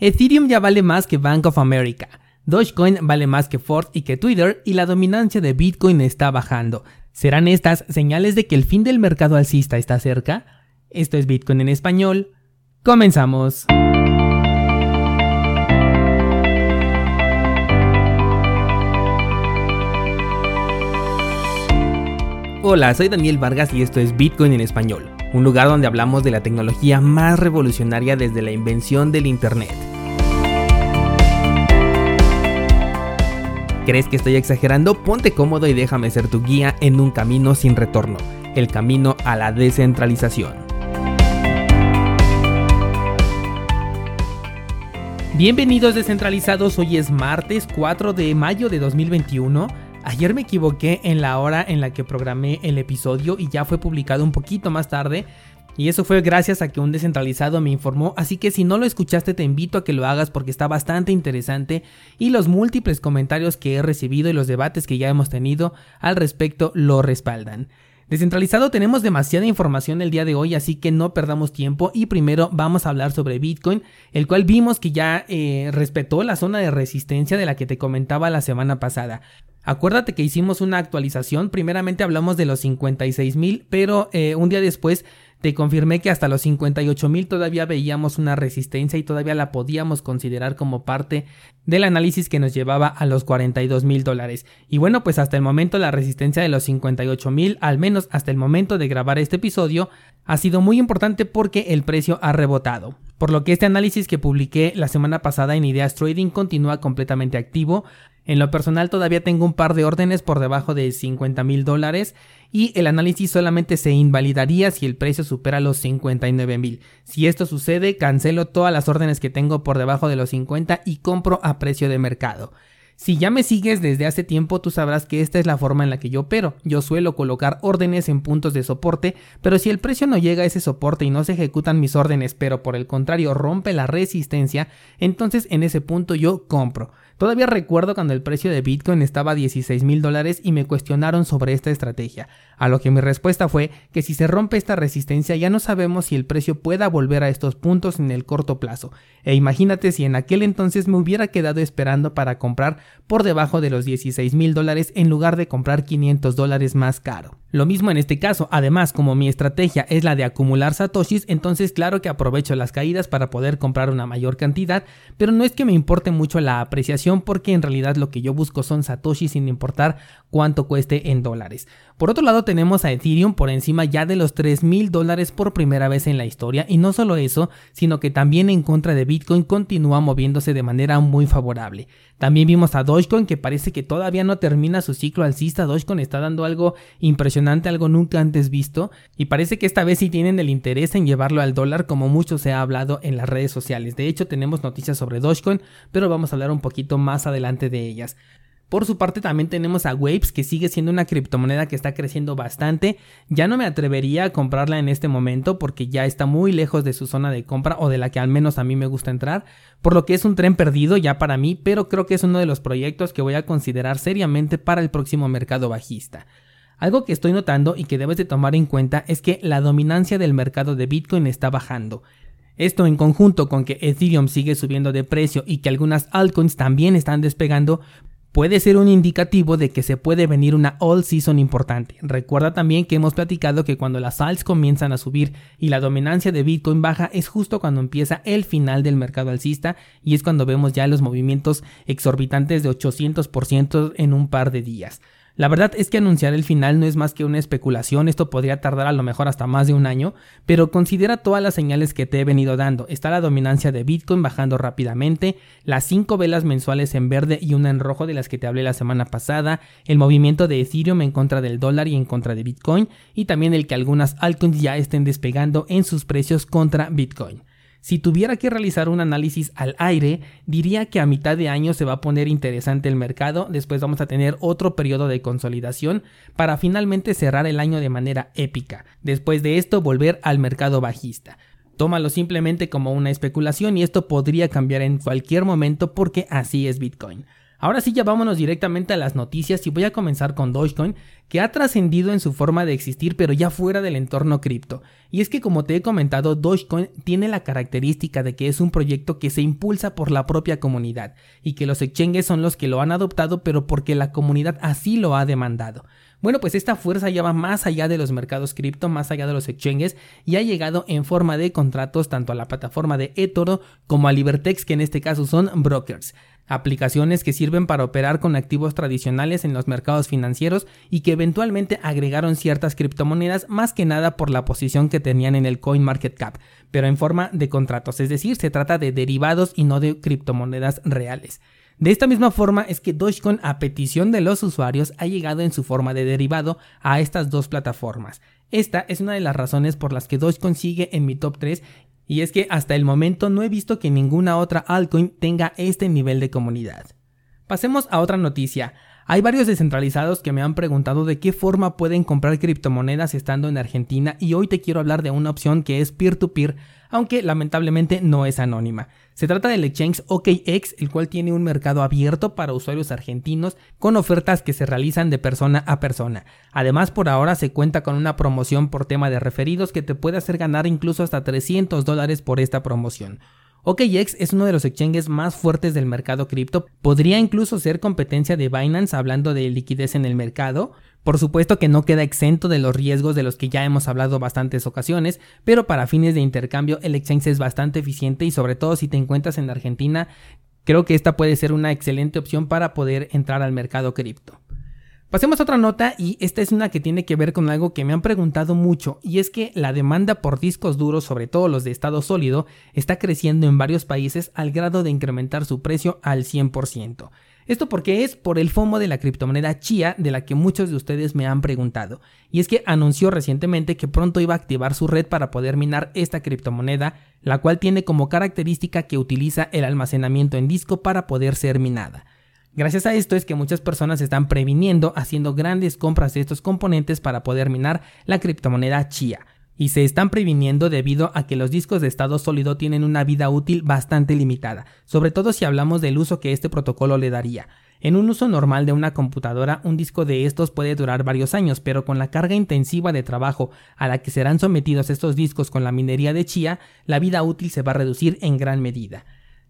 Ethereum ya vale más que Bank of America. Dogecoin vale más que Ford y que Twitter y la dominancia de Bitcoin está bajando. ¿Serán estas señales de que el fin del mercado alcista está cerca? Esto es Bitcoin en español. Comenzamos. Hola, soy Daniel Vargas y esto es Bitcoin en español, un lugar donde hablamos de la tecnología más revolucionaria desde la invención del Internet. ¿Crees que estoy exagerando? Ponte cómodo y déjame ser tu guía en un camino sin retorno, el camino a la descentralización. Bienvenidos descentralizados, hoy es martes 4 de mayo de 2021. Ayer me equivoqué en la hora en la que programé el episodio y ya fue publicado un poquito más tarde, y eso fue gracias a que un descentralizado me informó, así que si no lo escuchaste te invito a que lo hagas porque está bastante interesante y los múltiples comentarios que he recibido y los debates que ya hemos tenido al respecto lo respaldan. Descentralizado tenemos demasiada información el día de hoy, así que no perdamos tiempo y primero vamos a hablar sobre Bitcoin, el cual vimos que ya eh, respetó la zona de resistencia de la que te comentaba la semana pasada. Acuérdate que hicimos una actualización, primeramente hablamos de los 56 mil, pero eh, un día después te confirmé que hasta los 58 mil todavía veíamos una resistencia y todavía la podíamos considerar como parte del análisis que nos llevaba a los 42 mil dólares. Y bueno, pues hasta el momento la resistencia de los 58 mil, al menos hasta el momento de grabar este episodio, ha sido muy importante porque el precio ha rebotado. Por lo que este análisis que publiqué la semana pasada en Ideas Trading continúa completamente activo. En lo personal todavía tengo un par de órdenes por debajo de 50 mil dólares y el análisis solamente se invalidaría si el precio supera los 59 mil. Si esto sucede, cancelo todas las órdenes que tengo por debajo de los 50 y compro a precio de mercado. Si ya me sigues desde hace tiempo, tú sabrás que esta es la forma en la que yo opero. Yo suelo colocar órdenes en puntos de soporte, pero si el precio no llega a ese soporte y no se ejecutan mis órdenes, pero por el contrario rompe la resistencia, entonces en ese punto yo compro. Todavía recuerdo cuando el precio de Bitcoin estaba a 16 mil dólares y me cuestionaron sobre esta estrategia, a lo que mi respuesta fue que si se rompe esta resistencia ya no sabemos si el precio pueda volver a estos puntos en el corto plazo, e imagínate si en aquel entonces me hubiera quedado esperando para comprar por debajo de los 16 mil dólares en lugar de comprar 500 dólares más caro. Lo mismo en este caso, además como mi estrategia es la de acumular satoshis, entonces claro que aprovecho las caídas para poder comprar una mayor cantidad, pero no es que me importe mucho la apreciación porque en realidad lo que yo busco son satoshis sin importar cuánto cueste en dólares. Por otro lado tenemos a Ethereum por encima ya de los 3 mil dólares por primera vez en la historia y no solo eso, sino que también en contra de Bitcoin continúa moviéndose de manera muy favorable. También vimos a Dogecoin que parece que todavía no termina su ciclo alcista. Dogecoin está dando algo impresionante, algo nunca antes visto. Y parece que esta vez sí tienen el interés en llevarlo al dólar como mucho se ha hablado en las redes sociales. De hecho tenemos noticias sobre Dogecoin, pero vamos a hablar un poquito más adelante de ellas. Por su parte también tenemos a Waves que sigue siendo una criptomoneda que está creciendo bastante. Ya no me atrevería a comprarla en este momento porque ya está muy lejos de su zona de compra o de la que al menos a mí me gusta entrar. Por lo que es un tren perdido ya para mí, pero creo que es uno de los proyectos que voy a considerar seriamente para el próximo mercado bajista. Algo que estoy notando y que debes de tomar en cuenta es que la dominancia del mercado de Bitcoin está bajando. Esto en conjunto con que Ethereum sigue subiendo de precio y que algunas altcoins también están despegando, puede ser un indicativo de que se puede venir una all season importante. Recuerda también que hemos platicado que cuando las alts comienzan a subir y la dominancia de Bitcoin baja es justo cuando empieza el final del mercado alcista y es cuando vemos ya los movimientos exorbitantes de 800% en un par de días. La verdad es que anunciar el final no es más que una especulación, esto podría tardar a lo mejor hasta más de un año, pero considera todas las señales que te he venido dando. Está la dominancia de Bitcoin bajando rápidamente, las 5 velas mensuales en verde y una en rojo de las que te hablé la semana pasada, el movimiento de Ethereum en contra del dólar y en contra de Bitcoin, y también el que algunas altcoins ya estén despegando en sus precios contra Bitcoin. Si tuviera que realizar un análisis al aire, diría que a mitad de año se va a poner interesante el mercado, después vamos a tener otro periodo de consolidación para finalmente cerrar el año de manera épica, después de esto volver al mercado bajista. Tómalo simplemente como una especulación y esto podría cambiar en cualquier momento porque así es Bitcoin. Ahora sí, ya vámonos directamente a las noticias y voy a comenzar con Dogecoin, que ha trascendido en su forma de existir pero ya fuera del entorno cripto. Y es que como te he comentado, Dogecoin tiene la característica de que es un proyecto que se impulsa por la propia comunidad y que los exchanges son los que lo han adoptado pero porque la comunidad así lo ha demandado. Bueno, pues esta fuerza ya va más allá de los mercados cripto, más allá de los exchanges y ha llegado en forma de contratos tanto a la plataforma de eToro como a Libertex, que en este caso son brokers aplicaciones que sirven para operar con activos tradicionales en los mercados financieros y que eventualmente agregaron ciertas criptomonedas más que nada por la posición que tenían en el CoinMarketCap, pero en forma de contratos, es decir, se trata de derivados y no de criptomonedas reales. De esta misma forma es que Dogecoin a petición de los usuarios ha llegado en su forma de derivado a estas dos plataformas. Esta es una de las razones por las que Dogecoin sigue en mi top 3 y es que hasta el momento no he visto que ninguna otra altcoin tenga este nivel de comunidad. Pasemos a otra noticia. Hay varios descentralizados que me han preguntado de qué forma pueden comprar criptomonedas estando en Argentina y hoy te quiero hablar de una opción que es peer-to-peer, aunque lamentablemente no es anónima. Se trata del exchange OKX, el cual tiene un mercado abierto para usuarios argentinos con ofertas que se realizan de persona a persona. Además, por ahora se cuenta con una promoción por tema de referidos que te puede hacer ganar incluso hasta 300 dólares por esta promoción. OKX es uno de los exchanges más fuertes del mercado cripto, podría incluso ser competencia de Binance hablando de liquidez en el mercado. Por supuesto que no queda exento de los riesgos de los que ya hemos hablado bastantes ocasiones, pero para fines de intercambio el exchange es bastante eficiente y sobre todo si te encuentras en Argentina, creo que esta puede ser una excelente opción para poder entrar al mercado cripto. Pasemos a otra nota y esta es una que tiene que ver con algo que me han preguntado mucho y es que la demanda por discos duros, sobre todo los de estado sólido, está creciendo en varios países al grado de incrementar su precio al 100%. Esto porque es por el FOMO de la criptomoneda Chia de la que muchos de ustedes me han preguntado. Y es que anunció recientemente que pronto iba a activar su red para poder minar esta criptomoneda, la cual tiene como característica que utiliza el almacenamiento en disco para poder ser minada. Gracias a esto es que muchas personas están previniendo haciendo grandes compras de estos componentes para poder minar la criptomoneda Chia. Y se están previniendo debido a que los discos de estado sólido tienen una vida útil bastante limitada, sobre todo si hablamos del uso que este protocolo le daría. En un uso normal de una computadora, un disco de estos puede durar varios años, pero con la carga intensiva de trabajo a la que serán sometidos estos discos con la minería de Chia, la vida útil se va a reducir en gran medida.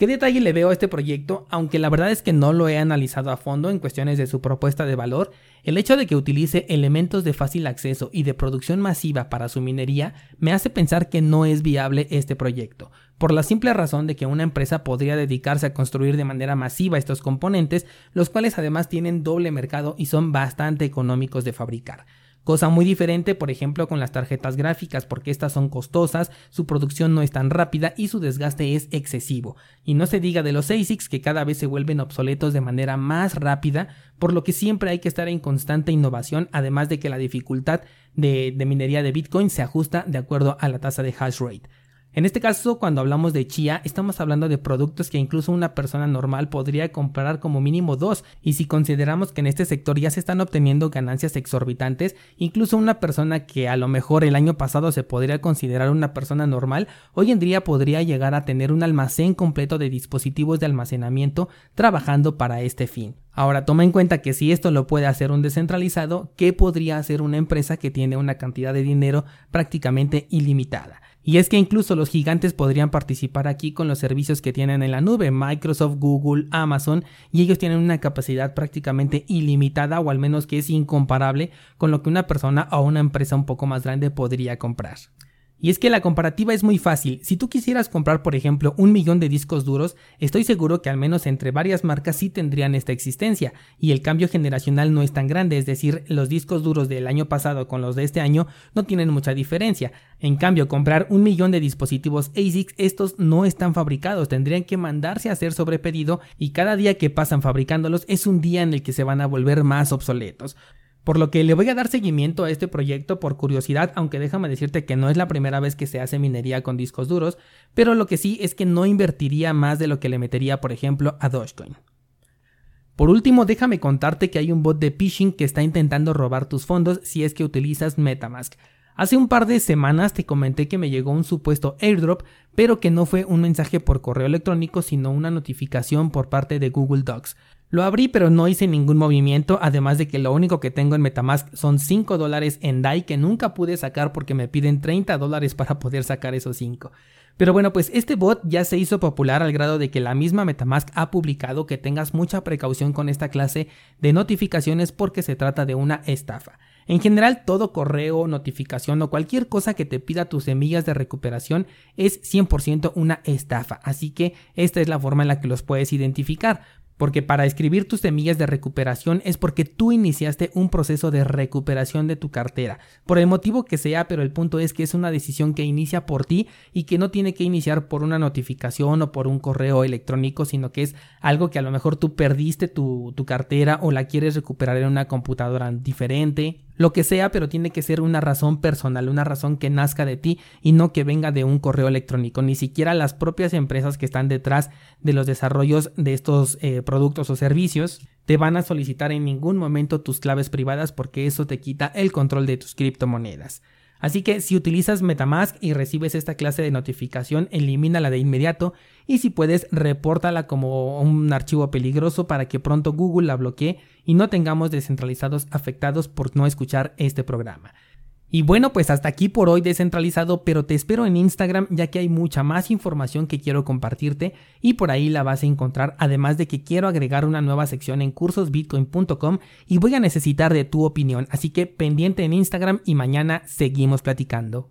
¿Qué detalle le veo a este proyecto? Aunque la verdad es que no lo he analizado a fondo en cuestiones de su propuesta de valor, el hecho de que utilice elementos de fácil acceso y de producción masiva para su minería me hace pensar que no es viable este proyecto, por la simple razón de que una empresa podría dedicarse a construir de manera masiva estos componentes, los cuales además tienen doble mercado y son bastante económicos de fabricar. Cosa muy diferente, por ejemplo, con las tarjetas gráficas, porque estas son costosas, su producción no es tan rápida y su desgaste es excesivo. Y no se diga de los ASICs que cada vez se vuelven obsoletos de manera más rápida, por lo que siempre hay que estar en constante innovación, además de que la dificultad de, de minería de Bitcoin se ajusta de acuerdo a la tasa de hash rate. En este caso, cuando hablamos de chía, estamos hablando de productos que incluso una persona normal podría comprar como mínimo dos, y si consideramos que en este sector ya se están obteniendo ganancias exorbitantes, incluso una persona que a lo mejor el año pasado se podría considerar una persona normal, hoy en día podría llegar a tener un almacén completo de dispositivos de almacenamiento trabajando para este fin. Ahora toma en cuenta que si esto lo puede hacer un descentralizado, ¿qué podría hacer una empresa que tiene una cantidad de dinero prácticamente ilimitada? Y es que incluso los gigantes podrían participar aquí con los servicios que tienen en la nube, Microsoft, Google, Amazon, y ellos tienen una capacidad prácticamente ilimitada o al menos que es incomparable con lo que una persona o una empresa un poco más grande podría comprar. Y es que la comparativa es muy fácil. Si tú quisieras comprar, por ejemplo, un millón de discos duros, estoy seguro que al menos entre varias marcas sí tendrían esta existencia. Y el cambio generacional no es tan grande, es decir, los discos duros del año pasado con los de este año no tienen mucha diferencia. En cambio, comprar un millón de dispositivos ASICS, estos no están fabricados, tendrían que mandarse a hacer sobre pedido y cada día que pasan fabricándolos es un día en el que se van a volver más obsoletos. Por lo que le voy a dar seguimiento a este proyecto por curiosidad, aunque déjame decirte que no es la primera vez que se hace minería con discos duros, pero lo que sí es que no invertiría más de lo que le metería, por ejemplo, a Dogecoin. Por último, déjame contarte que hay un bot de phishing que está intentando robar tus fondos si es que utilizas Metamask. Hace un par de semanas te comenté que me llegó un supuesto airdrop, pero que no fue un mensaje por correo electrónico, sino una notificación por parte de Google Docs. Lo abrí pero no hice ningún movimiento, además de que lo único que tengo en Metamask son 5 dólares en DAI que nunca pude sacar porque me piden 30 dólares para poder sacar esos 5. Pero bueno, pues este bot ya se hizo popular al grado de que la misma Metamask ha publicado que tengas mucha precaución con esta clase de notificaciones porque se trata de una estafa. En general, todo correo, notificación o cualquier cosa que te pida tus semillas de recuperación es 100% una estafa, así que esta es la forma en la que los puedes identificar porque para escribir tus semillas de recuperación es porque tú iniciaste un proceso de recuperación de tu cartera, por el motivo que sea, pero el punto es que es una decisión que inicia por ti y que no tiene que iniciar por una notificación o por un correo electrónico, sino que es algo que a lo mejor tú perdiste tu, tu cartera o la quieres recuperar en una computadora diferente lo que sea, pero tiene que ser una razón personal, una razón que nazca de ti y no que venga de un correo electrónico. Ni siquiera las propias empresas que están detrás de los desarrollos de estos eh, productos o servicios te van a solicitar en ningún momento tus claves privadas porque eso te quita el control de tus criptomonedas. Así que si utilizas Metamask y recibes esta clase de notificación, elimínala de inmediato y si puedes, repórtala como un archivo peligroso para que pronto Google la bloquee y no tengamos descentralizados afectados por no escuchar este programa. Y bueno, pues hasta aquí por hoy descentralizado, pero te espero en Instagram ya que hay mucha más información que quiero compartirte y por ahí la vas a encontrar, además de que quiero agregar una nueva sección en cursosbitcoin.com y voy a necesitar de tu opinión, así que pendiente en Instagram y mañana seguimos platicando.